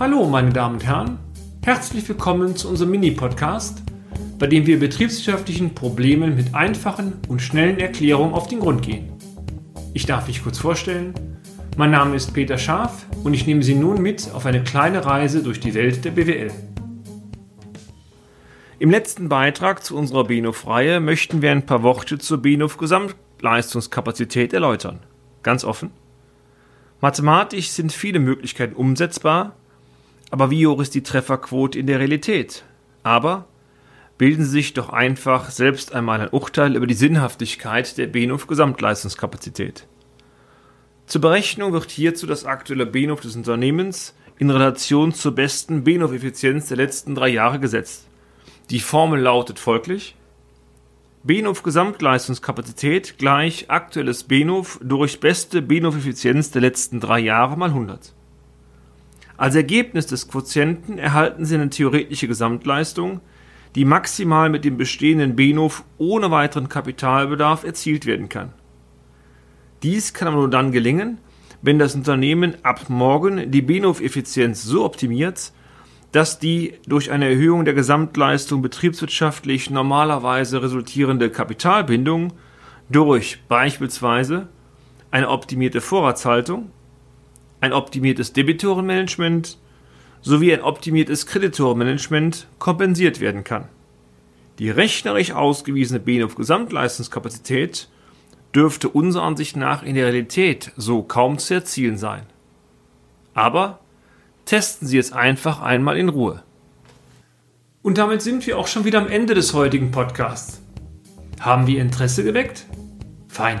Hallo, meine Damen und Herren. Herzlich willkommen zu unserem Mini-Podcast, bei dem wir betriebswirtschaftlichen Problemen mit einfachen und schnellen Erklärungen auf den Grund gehen. Ich darf mich kurz vorstellen. Mein Name ist Peter Scharf und ich nehme Sie nun mit auf eine kleine Reise durch die Welt der BWL. Im letzten Beitrag zu unserer BNOF-Reihe möchten wir ein paar Worte zur BNOF-Gesamtleistungskapazität erläutern. Ganz offen. Mathematisch sind viele Möglichkeiten umsetzbar, aber wie hoch ist die Trefferquote in der Realität? Aber bilden Sie sich doch einfach selbst einmal ein Urteil über die Sinnhaftigkeit der BNOF-Gesamtleistungskapazität. Zur Berechnung wird hierzu das aktuelle BNOF des Unternehmens in Relation zur besten BNOF-Effizienz der letzten drei Jahre gesetzt. Die Formel lautet folglich: BNOF Gesamtleistungskapazität gleich aktuelles BNOF durch beste BNOF Effizienz der letzten drei Jahre mal 100. Als Ergebnis des Quotienten erhalten Sie eine theoretische Gesamtleistung, die maximal mit dem bestehenden BNOF ohne weiteren Kapitalbedarf erzielt werden kann. Dies kann aber nur dann gelingen, wenn das Unternehmen ab morgen die BNOF-Effizienz so optimiert, dass die durch eine Erhöhung der Gesamtleistung betriebswirtschaftlich normalerweise resultierende Kapitalbindung durch beispielsweise eine optimierte Vorratshaltung, ein optimiertes Debitorenmanagement sowie ein optimiertes Kreditorenmanagement kompensiert werden kann. Die rechnerisch ausgewiesene BNOF-Gesamtleistungskapazität dürfte unserer Ansicht nach in der Realität so kaum zu erzielen sein. Aber Testen Sie es einfach einmal in Ruhe. Und damit sind wir auch schon wieder am Ende des heutigen Podcasts. Haben wir Interesse geweckt? Fein.